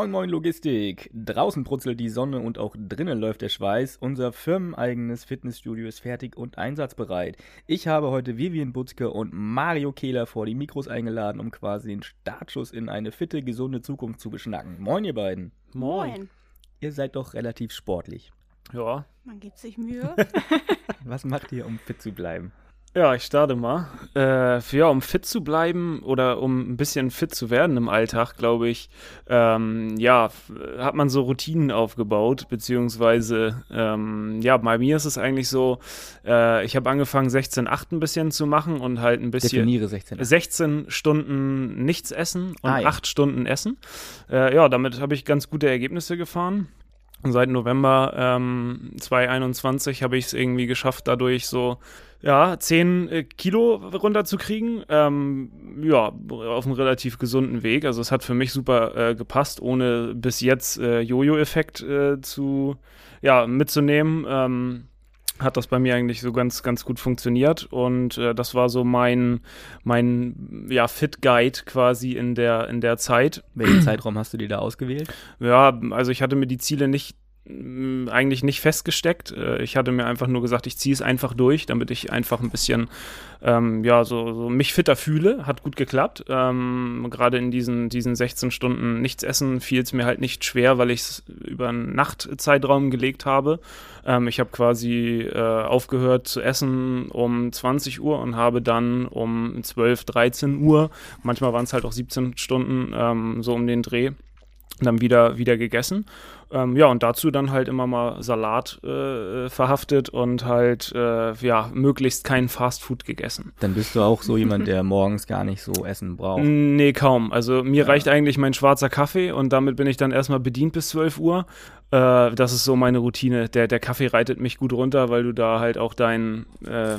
Moin Moin Logistik. Draußen brutzelt die Sonne und auch drinnen läuft der Schweiß. Unser firmeneigenes Fitnessstudio ist fertig und einsatzbereit. Ich habe heute Vivian Butzke und Mario Kehler vor die Mikros eingeladen, um quasi den Startschuss in eine fitte, gesunde Zukunft zu beschnacken. Moin ihr beiden. Moin. Ihr seid doch relativ sportlich. Ja. Man gibt sich Mühe. Was macht ihr, um fit zu bleiben? Ja, ich starte mal. Äh, für, ja, um fit zu bleiben oder um ein bisschen fit zu werden im Alltag, glaube ich, ähm, ja, hat man so Routinen aufgebaut, beziehungsweise, ähm, ja, bei mir ist es eigentlich so, äh, ich habe angefangen 16,8 ein bisschen zu machen und halt ein bisschen. Definiere 16. 16 Stunden nichts essen und Ah, ja. 8 Stunden essen. Äh, ja, damit habe ich ganz gute Ergebnisse gefahren. Und seit November ähm, 2021 habe ich es irgendwie geschafft, dadurch so ja, 10 äh, Kilo runterzukriegen. Ähm, ja, auf einem relativ gesunden Weg. Also es hat für mich super äh, gepasst, ohne bis jetzt äh, Jojo-Effekt äh, zu ja, mitzunehmen. Ähm, hat das bei mir eigentlich so ganz, ganz gut funktioniert. Und äh, das war so mein, mein ja, Fit-Guide quasi in der, in der Zeit. Welchen Zeitraum hast du dir da ausgewählt? Ja, also ich hatte mir die Ziele nicht eigentlich nicht festgesteckt. Äh, Ich hatte mir einfach nur gesagt, ich ziehe es einfach durch, damit ich einfach ein bisschen ähm, ja so, so mich fitter fühle. Hat gut geklappt. Ähm, Gerade in diesen, diesen 16 Stunden nichts essen fiel es mir halt nicht schwer, weil ich es über einen Nachtzeitraum gelegt habe. Ähm, ich habe quasi äh, aufgehört zu essen um 20 Uhr und habe dann um 12, 13 Uhr, manchmal waren es halt auch 17 Stunden, ähm, so um den Dreh, dann wieder, wieder gegessen. Ähm, ja, und dazu dann halt immer mal Salat äh, verhaftet und halt, äh, ja, möglichst kein Fastfood gegessen. Dann bist du auch so jemand, der morgens gar nicht so Essen braucht. Nee, kaum. Also mir reicht eigentlich mein schwarzer Kaffee und damit bin ich dann erstmal bedient bis 12 Uhr. Äh, das ist so meine Routine. Der, der Kaffee reitet mich gut runter, weil du da halt auch deinen, äh,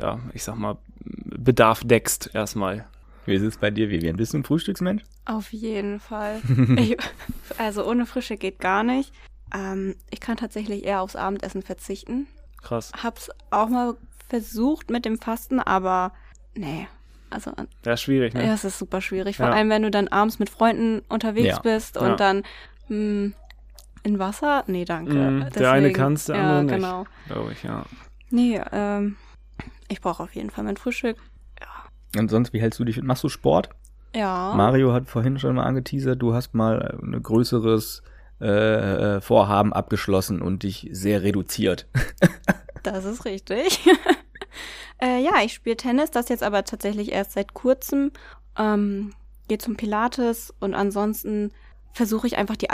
ja, ich sag mal, Bedarf deckst erstmal. Wie ist es bei dir, Vivian? Bist du ein Frühstücksmensch? Auf jeden Fall. Ich, also ohne Frische geht gar nicht. Ähm, ich kann tatsächlich eher aufs Abendessen verzichten. Krass. Hab's auch mal versucht mit dem Fasten, aber nee. Also Ja, schwierig, ne? ja, es ist super schwierig. Vor Ja. allem, wenn du dann abends mit Freunden unterwegs Ja. bist und Ja. dann hm, in Wasser? Nee, danke. Mm, der eine Deswegen- kann's, der ja, andere nicht. Genau. Glaube ich, ja. Nee, ähm, ich brauche auf jeden Fall mein Frühstück. Und sonst, wie hältst du dich? Machst du Sport? Ja. Mario hat vorhin schon mal angeteasert, du hast mal ein größeres äh, äh, Vorhaben abgeschlossen und dich sehr reduziert. Das ist richtig. äh, ja, ich spiele Tennis, das jetzt aber tatsächlich erst seit kurzem. Ähm, Gehe zum Pilates und ansonsten versuche ich einfach die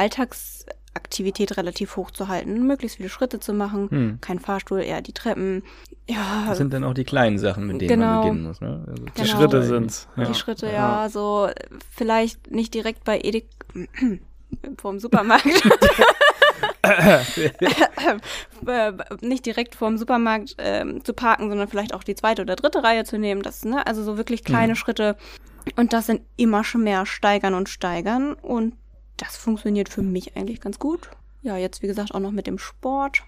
Alltagsaktivität relativ hoch zu halten, möglichst viele Schritte zu machen. Hm. Kein Fahrstuhl, eher die Treppen. Ja, Das sind dann auch die kleinen Sachen, mit denen man Genau. beginnen muss. Ne? Also Die Genau. Schritte sind's. die Ja. Schritte, ja, so äh, vielleicht nicht direkt bei Edik vorm Supermarkt. äh, nicht direkt vorm Supermarkt ähm, zu parken, sondern vielleicht auch die zweite oder dritte Reihe zu nehmen. Das, ne, also so wirklich kleine Mhm. Schritte. Und das sind immer schon mehr steigern und steigern. Und das funktioniert für mich eigentlich ganz gut. Ja, jetzt wie gesagt auch noch mit dem Sport.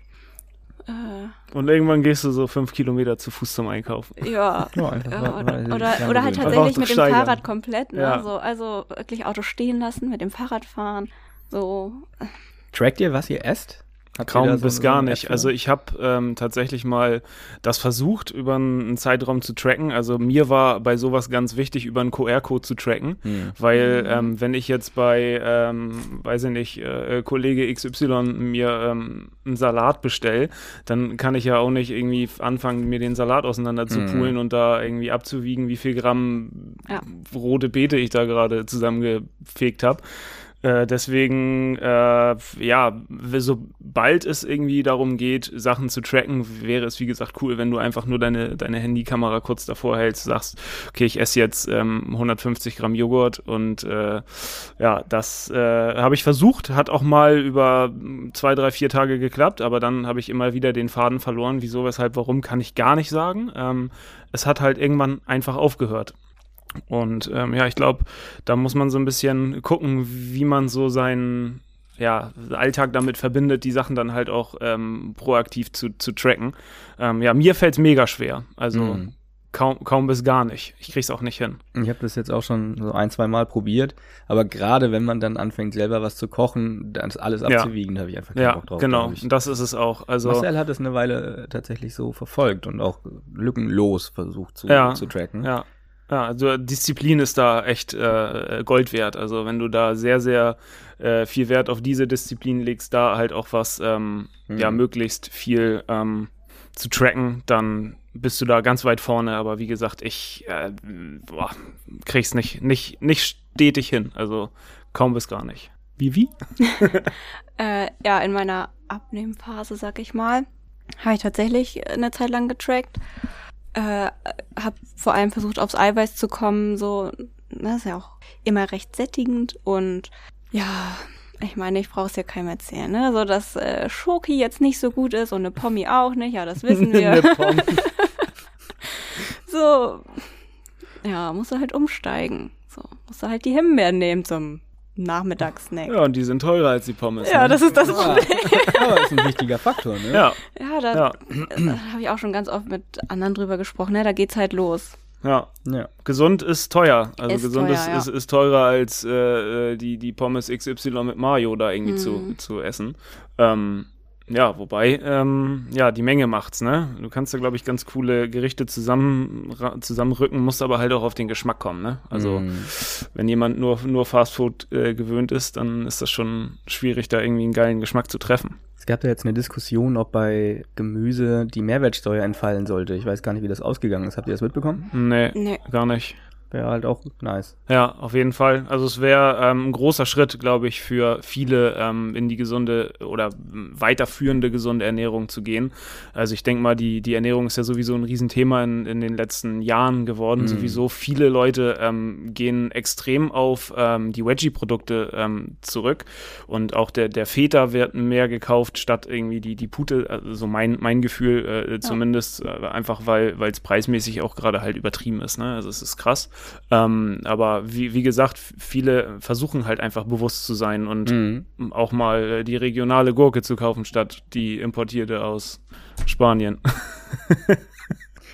Äh, Und irgendwann gehst du so fünf Kilometer zu Fuß zum Einkaufen. ja. Ja, einfach Ja, mal- oder, oder, oder halt tatsächlich mit dem steigern. Fahrrad komplett, ne? Ja. So, also wirklich Auto stehen lassen, mit dem Fahrrad fahren. So, Trackt ihr, was ihr esst? Habt Kaum bis so gar nicht. App Also ich habe ähm, tatsächlich mal das versucht, über einen Zeitraum zu tracken. Also mir war bei sowas ganz wichtig, über einen QR-Code zu tracken. Hm. Weil ähm, wenn ich jetzt bei, ähm, weiß ich nicht, äh, Kollege XY mir ähm, einen Salat bestell, dann kann ich ja auch nicht irgendwie anfangen, mir den Salat auseinander zu Mhm. poolen und da irgendwie abzuwiegen, wie viel Gramm Ja. rote Beete ich da gerade zusammengefegt habe. Äh, deswegen, äh, ja, sobald es irgendwie darum geht, Sachen zu tracken, wäre es, wie gesagt, cool, wenn du einfach nur deine, deine Handykamera kurz davor hältst, sagst, okay, ich esse jetzt ähm, 150 Gramm Joghurt und äh, ja, das äh, habe ich versucht, hat auch mal über zwei, drei, vier Tage geklappt, aber dann habe ich immer wieder den Faden verloren. Wieso, weshalb, warum, kann ich gar nicht sagen. Ähm, es hat halt irgendwann einfach aufgehört. Und ähm, ja, ich glaube, da muss man so ein bisschen gucken, wie man so seinen ja, Alltag damit verbindet, die Sachen dann halt auch ähm, proaktiv zu, zu tracken. Ähm, ja, mir fällt es mega schwer. Also Mhm. kaum, kaum bis gar nicht. Ich krieg's auch nicht hin. Ich habe das jetzt auch schon so ein, zwei Mal probiert, aber gerade wenn man dann anfängt, selber was zu kochen, dann ist alles Ja. abzuwiegen, da habe ich einfach keinen Ja, Bock drauf. genau. Das ist es auch. Also Marcel hat es eine Weile äh, tatsächlich so verfolgt und auch lückenlos versucht zu, Ja, zu tracken. Ja. Ja, also Disziplin ist da echt äh, Gold wert. Also wenn du da sehr, sehr äh, viel Wert auf diese Disziplin legst, da halt auch was, ähm, Mhm. ja, möglichst viel ähm, zu tracken, dann bist du da ganz weit vorne. Aber wie gesagt, ich äh, boah, krieg's nicht, nicht, nicht stetig hin. Also kaum bis gar nicht. Wie, wie? Äh, ja, in meiner Abnehmphase, sag ich mal, habe ich tatsächlich eine Zeit lang getrackt. Äh, habe vor allem versucht, aufs Eiweiß zu kommen. So, das ist ja auch immer recht sättigend. Und ja, ich meine, ich brauche es ja keinem erzählen. Ne? So, dass äh, Schoki jetzt nicht so gut ist und eine Pommi auch nicht. Ja, das wissen wir. So, ja, musst du halt umsteigen. So, musst du halt die Himbeeren nehmen zum Nachmittagssnack. ja, und die sind teurer als die Pommes. Ja, ne? das ist das Ja. Problem. Aber das ist ein wichtiger Faktor, ne? Ja, Ja, da, ja, da habe ich auch schon ganz oft mit anderen drüber gesprochen. Ne? Da geht's halt los. ja. ja. Gesund ist teuer. Also Ist gesund teuer, ist, ja. ist, ist teurer als äh, äh, die, die Pommes XY mit Mayo da irgendwie zu, Mhm. zu essen. Ähm, ja, wobei, ähm, ja, die Menge macht's, ne? Du kannst da, glaube ich, ganz coole Gerichte zusammen, zusammenrücken, musst aber halt auch auf den Geschmack kommen, ne? Also, Mm. wenn jemand nur, nur Fastfood äh, gewöhnt ist, dann ist das schon schwierig, da irgendwie einen geilen Geschmack zu treffen. Es gab da jetzt eine Diskussion, ob bei Gemüse die Mehrwertsteuer entfallen sollte. Ich weiß gar nicht, wie das ausgegangen ist. Habt ihr das mitbekommen? Nee, Nee. gar nicht. Wäre halt auch nice. Ja, auf jeden Fall. Also es wäre ähm, ein großer Schritt, glaube ich, für viele ähm, in die gesunde oder weiterführende gesunde Ernährung zu gehen. Also ich denke mal, die, die Ernährung ist ja sowieso ein Riesenthema in, in den letzten Jahren geworden. Mhm. Sowieso viele Leute ähm, gehen extrem auf ähm, die Veggie-Produkte ähm, zurück und auch der, der Feta wird mehr gekauft statt irgendwie die, die Pute. Also so mein, mein Gefühl äh, zumindest, äh, einfach weil es preismäßig auch gerade halt übertrieben ist. Ne? Also es ist krass. Ähm, aber wie, wie gesagt, viele versuchen halt einfach bewusst zu sein und Mhm. auch mal äh, die regionale Gurke zu kaufen, statt die importierte aus Spanien.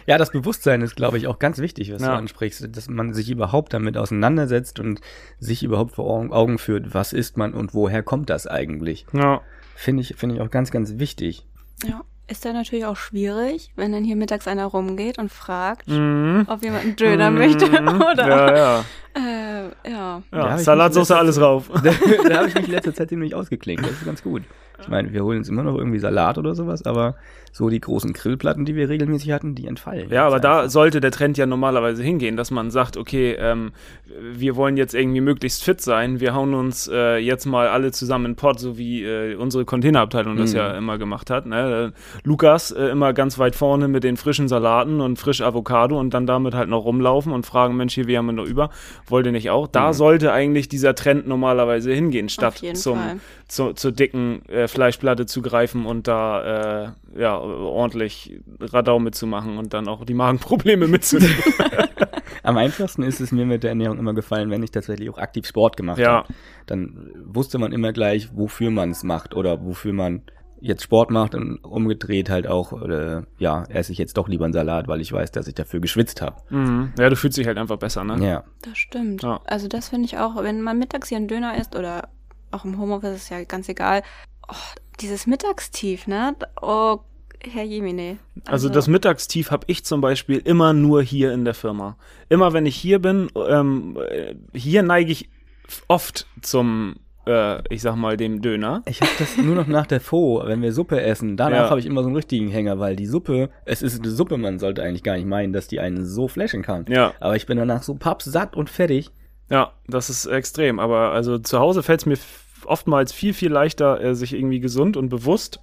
Ja, das Bewusstsein ist, glaube ich, auch ganz wichtig, was Ja. du ansprichst, dass man sich überhaupt damit auseinandersetzt und sich überhaupt vor Augen- Augen führt, was ist man und woher kommt das eigentlich. Ja. Finde ich, finde ich auch ganz, ganz wichtig. Ja. Ist dann natürlich auch schwierig, wenn dann hier mittags einer rumgeht und fragt, Mhm. ob jemand einen Döner möchte oder. Ja, ja. Äh, ja. Ja mich alles rauf. da da habe ich mich in letzter Zeit ziemlich ausgeklinkt. Das ist ganz gut. Ich meine, wir holen uns immer noch irgendwie Salat oder sowas, aber so die großen Grillplatten, die wir regelmäßig hatten, die entfallen. Ja, aber da sollte der Trend ja normalerweise hingehen, dass man sagt, okay, ähm, wir wollen jetzt irgendwie möglichst fit sein, wir hauen uns äh, jetzt mal alle zusammen in Pott, so wie äh, unsere Containerabteilung das Mhm. ja immer gemacht hat. Ne? Lukas äh, immer ganz weit vorne mit den frischen Salaten und frisch Avocado und dann damit halt noch rumlaufen und fragen, Mensch, hier, wir haben wir noch über, wollt ihr nicht auch? Da Mhm. sollte eigentlich dieser Trend normalerweise hingehen, statt zum, zu, zur dicken äh, Fleischplatte zu greifen und da äh, ja, ordentlich Radau mitzumachen und dann auch die Magenprobleme mitzunehmen. Am einfachsten ist es mir mit der Ernährung immer gefallen, wenn ich tatsächlich auch aktiv Sport gemacht Ja. habe. Dann wusste man immer gleich, wofür man es macht oder wofür man jetzt Sport macht und umgedreht halt auch, oder, ja, esse ich jetzt doch lieber einen Salat, weil ich weiß, dass ich dafür geschwitzt habe. mhm. Ja, du fühlst dich halt einfach besser, ne? Ja. Das stimmt. Ja. Also das finde ich auch, wenn man mittags hier einen Döner isst oder auch im Homeoffice ist ja ganz egal. Oh, dieses Mittagstief, ne? Oh, Herr Jemine. Also das Mittagstief habe ich zum Beispiel immer nur hier in der Firma. Immer wenn ich hier bin, ähm, äh, hier neige ich oft zum, äh, ich sag mal, dem Döner. Ich habe das nur noch nach der Faux, wenn wir Suppe essen. Danach Ja. habe ich immer so einen richtigen Hänger, weil die Suppe, es ist eine Suppe, man sollte eigentlich gar nicht meinen, dass die einen so flashen kann. Ja, Aber ich bin danach so pappsatt und fertig. ja, das ist extrem. Aber also zu Hause fällt es mir oftmals viel, viel leichter, äh, sich irgendwie gesund und bewusst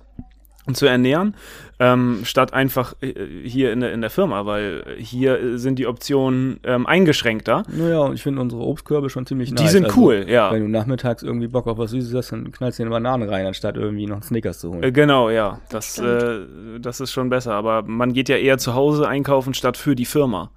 zu ernähren, ähm, statt einfach äh, hier in der, in der Firma, weil hier äh, sind die Optionen ähm, eingeschränkter. Naja, und ich finde unsere Obstkörbe schon ziemlich Die nice. sind Also, cool, ja. Wenn du nachmittags irgendwie Bock auf was Süßes hast, dann knallst du dir eine Banane rein, anstatt irgendwie noch einen Snickers zu holen. Äh, Genau, ja. Das, äh, das ist schon besser. Aber man geht ja eher zu Hause einkaufen statt für die Firma.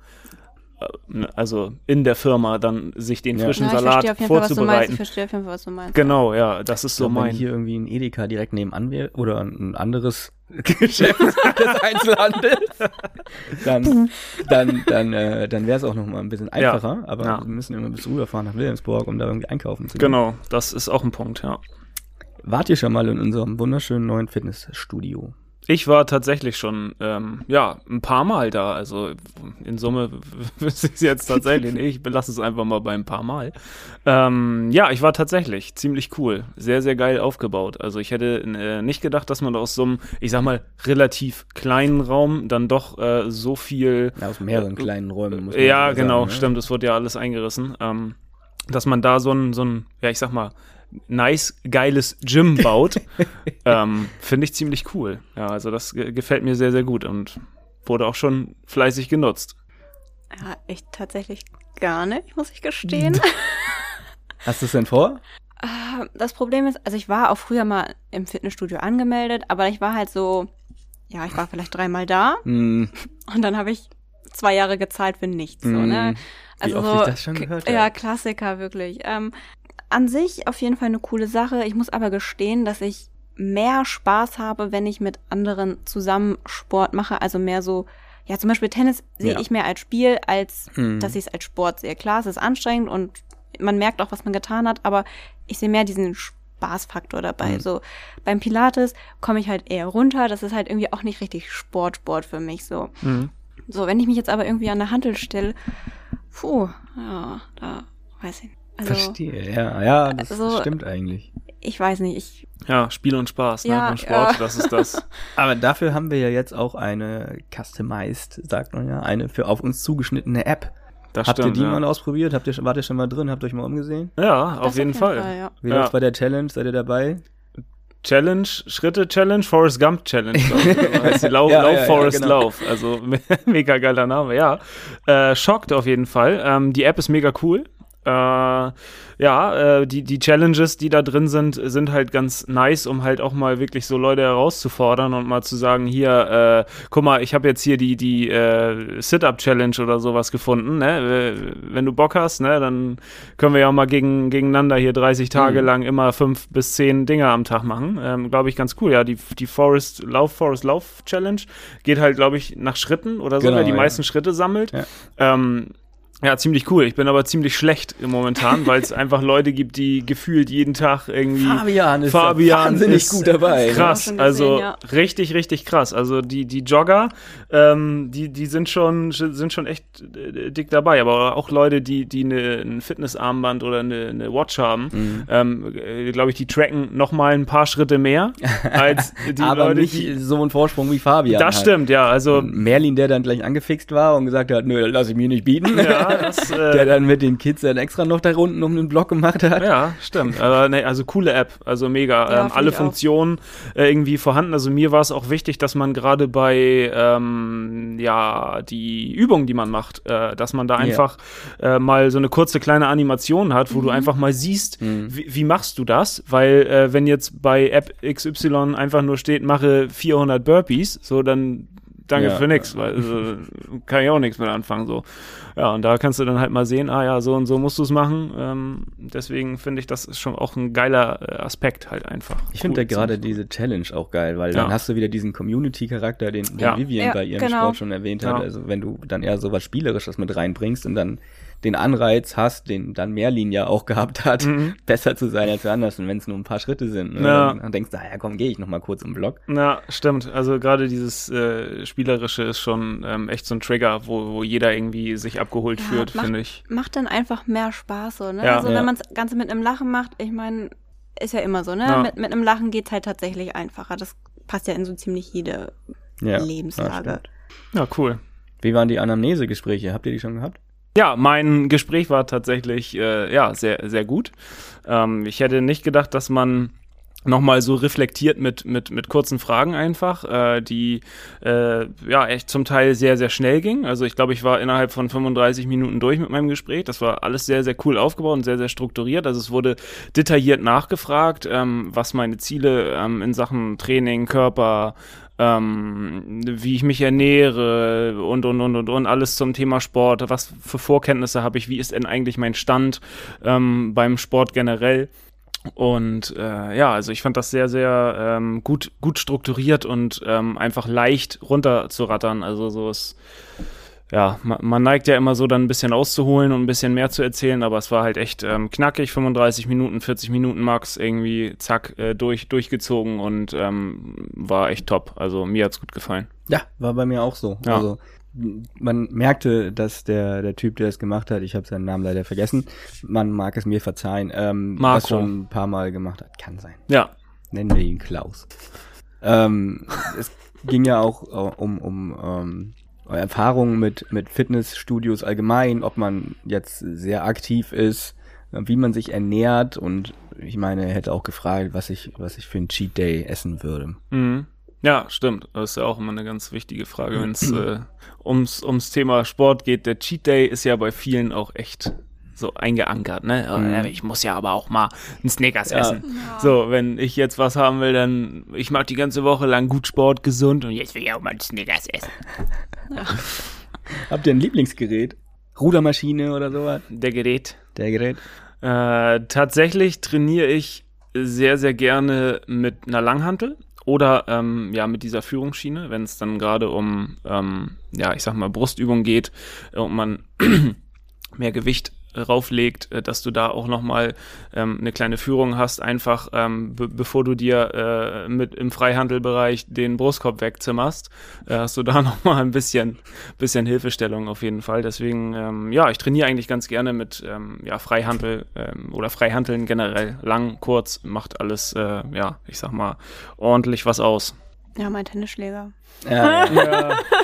Äh, also in der Firma dann sich den Ja. frischen Ja, Salat jeden Fall, was du meinst. vorzubereiten. Ich verstehe auf jeden Fall, was du meinst. Genau, ja, das ist so wenn mein. hier irgendwie ein Edeka direkt nebenan wäre oder ein anderes Geschäft des Einzelhandels, dann, dann, dann, äh, dann wäre es auch noch mal ein bisschen einfacher. Aber Ja. wir müssen immer bis rüberfahren nach Wilhelmsburg, um da irgendwie einkaufen zu gehen. Genau, das ist auch ein Punkt, ja. Wart ihr schon mal in unserem wunderschönen neuen Fitnessstudio? Ich war tatsächlich schon, ähm, ja, ein paar Mal da. Also in Summe wüsste ich es jetzt tatsächlich nicht. Ich belasse es einfach mal bei ein paar Mal. Ähm, ja, ich war tatsächlich ziemlich cool. Sehr, sehr geil aufgebaut. Also ich hätte äh, nicht gedacht, dass man aus so einem, ich sag mal, relativ kleinen Raum dann doch äh, so viel Ja, aus mehreren kleinen Räumen. Ja, genau, sagen, ne? stimmt, es wurde ja alles eingerissen. Ähm, dass man da so ein, so ein, ja, ich sag mal, nice, geiles Gym baut, ähm, finde ich ziemlich cool. Ja, also das ge- gefällt mir sehr, sehr gut und wurde auch schon fleißig genutzt. Ja, ich tatsächlich gar nicht, muss ich gestehen. Hast du es denn vor? Äh, Das Problem ist, also ich war auch früher mal im Fitnessstudio angemeldet, aber ich war halt so, ja, ich war vielleicht dreimal da Hm, und dann habe ich zwei Jahre gezahlt für nichts. So, ne? Mm, wie oft so, ich das schon gehört Ja, habe. Klassiker, wirklich. Ähm, an sich auf jeden Fall eine coole Sache. Ich muss aber gestehen, dass ich mehr Spaß habe, wenn ich mit anderen zusammen Sport mache. Also mehr so, ja, zum Beispiel Tennis sehe Ja. ich mehr als Spiel, als Mhm. dass ich es als Sport sehe. Klar, es ist anstrengend und man merkt auch, was man getan hat, aber ich sehe mehr diesen Spaßfaktor dabei. Mhm. So beim Pilates komme ich halt eher runter. Das ist halt irgendwie auch nicht richtig Sport, Sport für mich so. So, wenn ich mich jetzt aber irgendwie an der Handel stelle, puh, ja, da weiß ich nicht. Also, Verstehe, ja, ja, das Also- stimmt eigentlich. ich weiß nicht, ich, Ja, Spiel und Spaß, ne? Ja, Beim Sport, ja. das ist das. Aber dafür haben wir ja jetzt auch eine customized, sagt man ja, eine für auf uns zugeschnittene App. Das Habt stimmt. ihr die ja. mal ausprobiert? Habt ihr, wart ihr schon mal drin? Habt ihr euch mal umgesehen? ja, das auf jeden Fall. ja. Wie Ja. läuft's bei der Challenge? Seid ihr dabei? Challenge, Schritte Challenge, Forrest Gump Challenge. Also Lauf, Ja, Lauf ja, ja, Forrest genau. Lauf. Also mega geiler Name, ja. Äh, schockt auf jeden Fall. Ähm, die App ist mega cool. Äh, ja, äh, die, die Challenges, die da drin sind, sind halt ganz nice, um halt auch mal wirklich so Leute herauszufordern und mal zu sagen, hier, äh, guck mal, ich habe jetzt hier die, die äh, Sit-Up-Challenge oder sowas gefunden, ne? Wenn du Bock hast, ne, dann können wir ja auch mal gegen, gegeneinander hier 30 Tage Mhm. lang immer fünf bis zehn Dinger am Tag machen. Ähm, glaube ich, ganz cool. Ja, die, die Forest Lauf, Forest Lauf Challenge geht halt, glaube ich, nach Schritten oder so, Genau, wer die ja. meisten Schritte sammelt. Ja. Ähm, ja, ziemlich cool. Ich bin aber ziemlich schlecht im momentan, weil es einfach Leute gibt, die gefühlt jeden Tag irgendwie. Fabian ist Fabian wahnsinnig ist gut dabei. ne? Krass, gesehen, also ja. richtig, richtig krass. Also die, die Jogger, ähm, die, die sind schon, sind schon echt äh, dick dabei. Aber auch Leute, die, die eine, ein Fitnessarmband oder eine, eine Watch haben, Mhm. ähm, äh, glaube ich, die tracken noch mal ein paar Schritte mehr als die Aber Leute, nicht die. so ein Vorsprung wie Fabian. Das hat. stimmt, ja. Also Merlin, der dann gleich angefixt war und gesagt hat, nö, lass ich mir nicht bieten. ja, das, äh, der dann mit den Kids dann extra noch da unten um den Block gemacht hat. Ja, stimmt. Aber nee, also coole App, also mega. Ja, ähm, alle. Funktionen äh, irgendwie vorhanden. Also mir war es auch wichtig, dass man gerade bei ähm, ja die Übungen, die man macht, äh, dass man da einfach äh, mal so eine kurze kleine Animation hat, wo du einfach mal siehst, Mhm. wie, wie machst du das? Weil äh, wenn jetzt bei App XY einfach nur steht, mache 400 Burpees, so dann danke Ja, für nix, weil also, kann ich auch nichts mit anfangen so. Ja, und da kannst du dann halt mal sehen, ah ja, so und so musst du es machen. Ähm, deswegen finde ich, das ist schon auch ein geiler äh, Aspekt halt einfach. Ich finde Cool, ja gerade diese Challenge auch geil, weil Ja. dann hast du wieder diesen Community-Charakter, den, den Ja. Vivian Ja, bei ihrem genau. Sport schon erwähnt hat. Ja. Also wenn du dann eher so was Spielerisches mit reinbringst und dann den Anreiz hast, den dann Merlin ja auch gehabt hat, Mhm. besser zu sein als woanders. Und wenn es nur ein paar Schritte sind, ne, Ja. dann, dann denkst du, naja, komm, gehe ich noch mal kurz im Block. Ja, stimmt. Also gerade dieses äh, Spielerische ist schon ähm, echt so ein Trigger, wo, wo jeder irgendwie sich abgeholt Ja, macht- finde ich. macht dann einfach mehr Spaß so, ne? Ja. also Ja. wenn man das Ganze mit einem Lachen macht, ich meine, ist ja immer so, ne? Ja. Mit, mit einem Lachen geht's halt tatsächlich einfacher. Das passt ja in so ziemlich jede Ja, Lebenslage. Ja, cool. Wie waren die Anamnesegespräche? Habt ihr die schon gehabt? Ja, mein Gespräch war tatsächlich äh, ja sehr sehr gut. Ähm, ich hätte nicht gedacht, dass man nochmal so reflektiert mit, mit, mit kurzen Fragen einfach, äh, die äh, ja echt zum Teil sehr, sehr schnell ging. Also ich glaube, ich war innerhalb von 35 Minuten durch mit meinem Gespräch. Das war alles sehr, sehr cool aufgebaut und sehr, sehr strukturiert. Also es wurde detailliert nachgefragt, ähm, was meine Ziele ähm, in Sachen Training, Körper, ähm, wie ich mich ernähre und, und, und, und, und alles zum Thema Sport. Was für Vorkenntnisse habe ich? Wie ist denn eigentlich mein Stand ähm, beim Sport generell? Und äh, ja, also ich fand das sehr, sehr ähm, gut, gut strukturiert und ähm, einfach leicht runterzurattern. Also so ist ja, man, man, neigt ja immer so dann ein bisschen auszuholen und ein bisschen mehr zu erzählen, aber es war halt echt ähm, knackig, 35 Minuten, 40 Minuten max, irgendwie zack, äh, durch, durchgezogen und ähm, war echt top. Also mir hat's gut gefallen. Ja, war bei mir auch so. Ja. Also man merkte, dass der, der Typ, der es gemacht hat, ich habe seinen Namen leider vergessen, man mag es mir verzeihen, ähm, Marco. das schon ein paar Mal gemacht hat. Kann sein. Ja. Nennen wir ihn Klaus. ähm, es ging ja auch uh, um, um ähm, Erfahrungen mit, mit Fitnessstudios allgemein, ob man jetzt sehr aktiv ist, wie man sich ernährt und ich meine, er hätte auch gefragt, was ich, was ich für ein Cheat Day essen würde. Mhm. Ja, stimmt. Das ist ja auch immer eine ganz wichtige Frage, wenn es äh, ums, ums Thema Sport geht. Der Cheat Day ist ja bei vielen auch echt so eingeankert, ne? Mhm. Ich muss ja aber auch mal einen Snickers ja. essen. Ja. So, wenn ich jetzt was haben will, dann ich mache die ganze Woche lang gut Sport, gesund und jetzt will ich auch mal einen Snickers essen. Ja. Habt ihr ein Lieblingsgerät? Rudermaschine oder sowas? Der Gerät. Der Gerät. Äh, tatsächlich trainiere ich sehr, sehr gerne mit einer Langhantel oder ähm, ja mit dieser Führungsschiene, wenn es dann gerade um ähm, ja ich sag mal Brustübung geht und man mehr Gewicht rauflegt, äh, dass du da auch nochmal ähm, eine kleine Führung hast, einfach ähm, be bevor du dir äh, mit im Freihandelbereich den Brustkorb wegzimmerst, äh, hast du da nochmal ein bisschen, bisschen Hilfestellung auf jeden Fall. Deswegen, ähm, ja, ich trainiere eigentlich ganz gerne mit ähm, ja, Freihandel ähm, oder Freihandeln generell. Lang, kurz, macht alles, äh, ja, ich sag mal, ordentlich was aus. Ja, mein Tennisschläger. Ja, ja.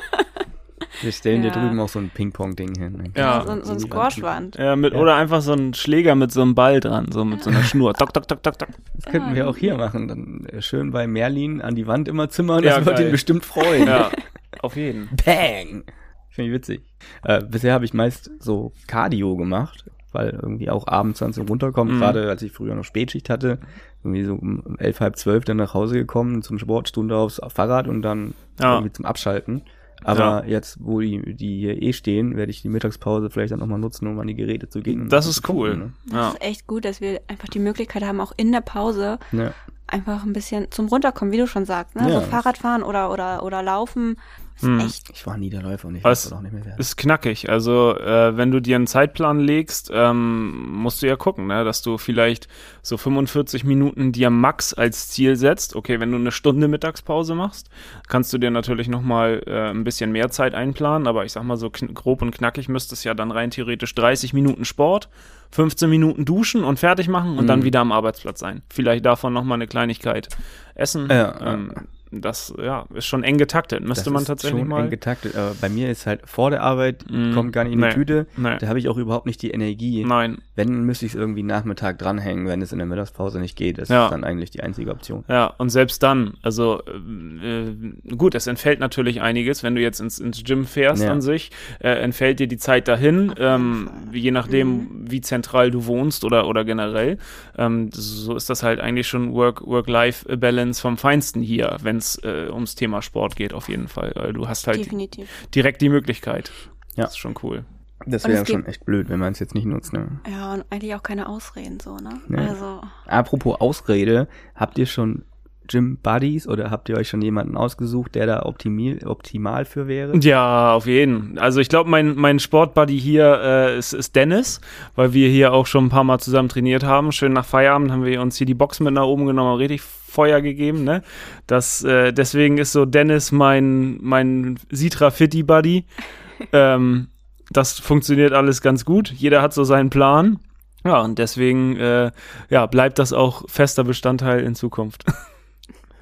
Wir stellen ja. dir drüben auch so ein Ping-Pong-Ding hin. Ja, so, so ein Squashwand. Ja, mit, ja. Oder einfach so ein Schläger mit so einem Ball dran, so mit so einer Schnur. Tok, tok, tok, tok, tok. Das könnten wir auch hier machen. Dann äh, schön bei Merlin an die Wand immer zimmern. Das ja, wird ihn bestimmt freuen. Ja, auf jeden. Bang! Finde ich witzig. Äh, bisher habe ich meist so Cardio gemacht, weil irgendwie auch abends dann so runterkommen. Mhm. Gerade als ich früher noch Spätschicht hatte, irgendwie so um elf, halb zwölf dann nach Hause gekommen, zum Sportstunde aufs Fahrrad und dann ja. irgendwie zum Abschalten. Aber ja. jetzt, wo die, die hier eh stehen, werde ich die Mittagspause vielleicht dann nochmal nutzen, um an die Geräte zu gehen. Das ist cool. ne? Das ist echt gut, dass wir einfach die Möglichkeit haben, auch in der Pause ja. einfach ein bisschen zum Runterkommen, wie du schon sagst, ne? Ja. So Fahrradfahren oder, oder, oder Laufen. Hm. Echt. Ich war nie der Läufer und ich weiß auch nicht mehr werden. Ist knackig. Also, äh, wenn du dir einen Zeitplan legst, ähm, musst du ja gucken, ne? dass du vielleicht so 45 Minuten dir max als Ziel setzt. Okay, wenn du eine Stunde Mittagspause machst, kannst du dir natürlich nochmal äh, ein bisschen mehr Zeit einplanen. Aber ich sag mal so grob und knackig müsste es ja dann rein theoretisch 30 Minuten Sport, 15 Minuten duschen und fertig machen und mhm. dann wieder am Arbeitsplatz sein. Vielleicht davon nochmal eine Kleinigkeit essen. Ja, ähm, ja das ja, ist schon eng getaktet. Müsste das man tatsächlich schon mal. eng getaktet. Aber bei mir ist halt vor der Arbeit, mm, kommt gar nicht in nee, die Tüte. Nee. Da habe ich auch überhaupt nicht die Energie. Nein. Wenn, müsste ich es irgendwie Nachmittag dranhängen, wenn es in der Mittagspause nicht geht. Das ja. ist dann eigentlich die einzige Option. Ja, und selbst dann, also äh, gut, es entfällt natürlich einiges, wenn du jetzt ins, ins Gym fährst ja. an sich, äh, entfällt dir die Zeit dahin, ähm, je nachdem, mhm. wie zentral du wohnst oder, oder generell. Ähm, so ist das halt eigentlich schon Work-Life-Balance vom Feinsten hier, wenn es äh, ums Thema Sport geht, auf jeden Fall. Weil du hast halt Definitiv. direkt die Möglichkeit. Ja. Das ist schon cool. Das wäre ja schon echt blöd, wenn man es jetzt nicht nutzt, ne? Ja, und eigentlich auch keine Ausreden, so, ne? Ja. Also. Apropos Ausrede, habt ihr schon Gym Buddies oder habt ihr euch schon jemanden ausgesucht, der da optimal, optimal für wäre? Ja, auf jeden. Also ich glaube, mein, mein Sportbuddy hier äh, ist, ist Dennis, weil wir hier auch schon ein paar Mal zusammen trainiert haben. Schön nach Feierabend haben wir uns hier die Box mit nach oben genommen, richtig Feuer gegeben, ne? Das, äh, deswegen ist so Dennis mein, mein Sitra Fitty Buddy. ähm, das funktioniert alles ganz gut. Jeder hat so seinen Plan. Ja, und deswegen äh, ja, bleibt das auch fester Bestandteil in Zukunft.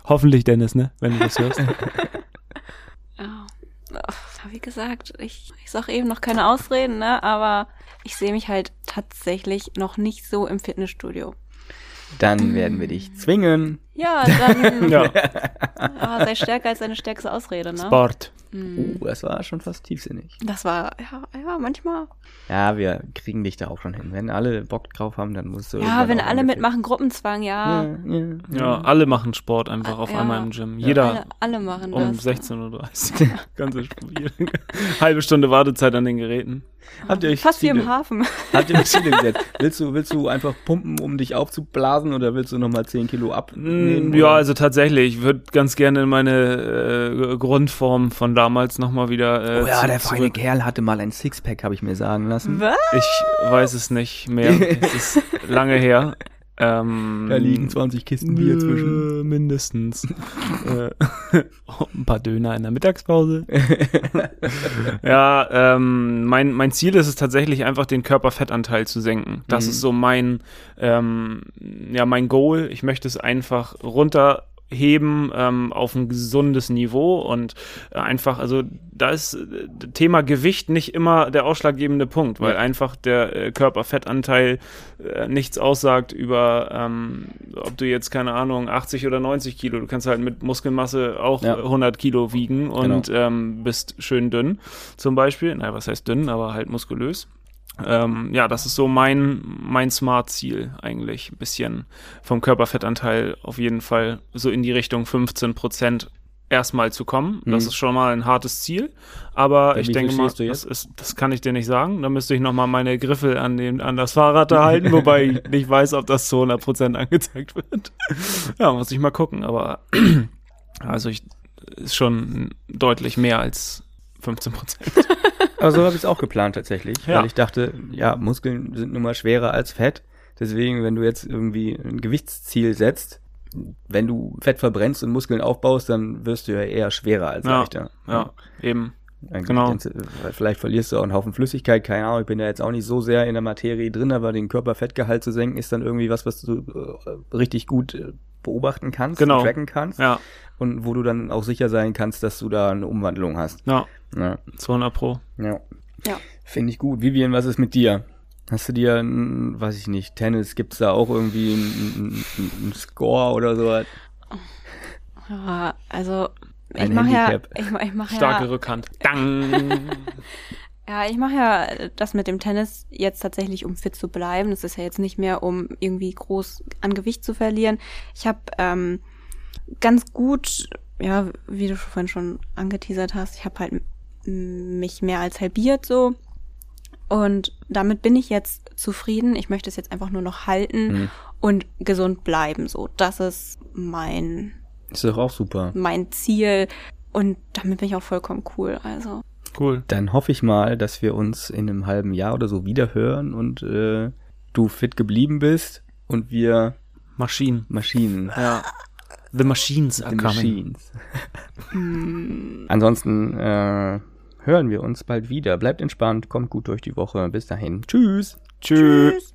Hoffentlich, Dennis, ne? Wenn du das hörst. oh. Wie gesagt, ich, ich sag eben noch keine Ausreden, ne? Aber ich sehe mich halt tatsächlich noch nicht so im Fitnessstudio. Dann werden wir dich zwingen. Ja, dann ja. oh, sei stärker als deine stärkste Ausrede, ne? Sport. Mm. Oh, das war schon fast tiefsinnig. Das war, ja, ja, manchmal. Ja, wir kriegen dich da auch schon hin. Wenn alle Bock drauf haben, dann musst du. Ja, wenn alle mitmachen, Gruppenzwang, ja. Ja, ja, Ja, alle machen Sport einfach auf Ja. einmal im Gym. Ja. Jeder Alle, alle machen um das. 16.30 Uhr. Ganze Spiel. Halbe Stunde Wartezeit an den Geräten. Habt ihr euch Fast wie Ziele- im Hafen. Habt ihr euch Ziele gesetzt? Willst du, willst du einfach pumpen, um dich aufzublasen oder willst du nochmal 10 Kilo abnehmen? Mm, Ja, oder? also tatsächlich, ich würde ganz gerne in meine äh, Grundform von damals nochmal wieder. Äh, Oh ja, der feine zurück. Kerl hatte mal ein Sixpack, habe ich mir sagen lassen. Was? Ich weiß es nicht mehr. es ist lange her. Ähm, Da liegen 20 Kisten Bier zwischen. äh, Mindestens. äh, ein paar Döner in der Mittagspause. ja, ähm, mein, mein Ziel ist es tatsächlich einfach, den Körperfettanteil zu senken. Das Mhm. ist so mein, ähm, ja, mein Goal. Ich möchte es einfach runterheben ähm, auf ein gesundes Niveau und äh, einfach, also da ist äh, Thema Gewicht nicht immer der ausschlaggebende Punkt, weil Ja. einfach der äh, Körperfettanteil äh, nichts aussagt über, ähm, ob du jetzt, keine Ahnung, 80 oder 90 Kilo, du kannst halt mit Muskelmasse auch Ja. äh, 100 Kilo wiegen und ähm, bist schön dünn, zum Beispiel. Naja, was heißt dünn, aber halt muskulös. Ähm, ja, das ist so mein, mein Smart-Ziel eigentlich. Ein bisschen vom Körperfettanteil auf jeden Fall so in die Richtung 15 Prozent erstmal zu kommen. Das Mhm. ist schon mal ein hartes Ziel. Aber Bei ich denke mal, das, ist, das kann ich dir nicht sagen. Da müsste ich nochmal meine Griffel an, den, an das Fahrrad da halten, wobei ich nicht weiß, ob das zu 100 Prozent angezeigt wird. ja, muss ich mal gucken. Aber also ich ist schon deutlich mehr als 15 Prozent. Aber so habe ich es auch geplant tatsächlich. Ja. Weil ich dachte, ja, Muskeln sind nun mal schwerer als Fett. Deswegen, wenn du jetzt irgendwie ein Gewichtsziel setzt, wenn du Fett verbrennst und Muskeln aufbaust, dann wirst du ja eher schwerer als Ja, leichter. Ja, eben. Dann Genau. kannst Vielleicht verlierst du auch einen Haufen Flüssigkeit, keine Ahnung, ich bin ja jetzt auch nicht so sehr in der Materie drin, aber den Körperfettgehalt zu senken ist dann irgendwie was, was du äh, richtig gut äh, beobachten kannst, Genau. tracken kannst Ja, und wo du dann auch sicher sein kannst, dass du da eine Umwandlung hast. ja, Ja, 200 Pro. ja. Ja. Finde ich gut. Vivian, was ist mit dir? Hast du dir, ein, weiß ich nicht, Tennis, gibt's da auch irgendwie einen ein Score oder so? Ja, also ich mache ja, ich, ich mache Starke ja, Rückhand. Dang. ja, ich mache ja das mit dem Tennis jetzt tatsächlich, um fit zu bleiben. Das ist ja jetzt nicht mehr, um irgendwie groß an Gewicht zu verlieren. Ich habe ähm, ganz gut, ja, wie du vorhin schon angeteasert hast, ich habe halt mich mehr als halbiert so. Und damit bin ich jetzt zufrieden. Ich möchte es jetzt einfach nur noch halten Hm. und gesund bleiben. So, das ist mein Ist doch auch super. mein Ziel und damit bin ich auch vollkommen cool. Also Cool. Dann hoffe ich mal, dass wir uns in einem halben Jahr oder so wiederhören und äh, du fit geblieben bist und wir Maschinen. Maschinen. Ja. The Machines are The coming. Machines. Ansonsten äh, hören wir uns bald wieder. Bleibt entspannt, kommt gut durch die Woche. Bis dahin. Tschüss. Tschüss. tschüss.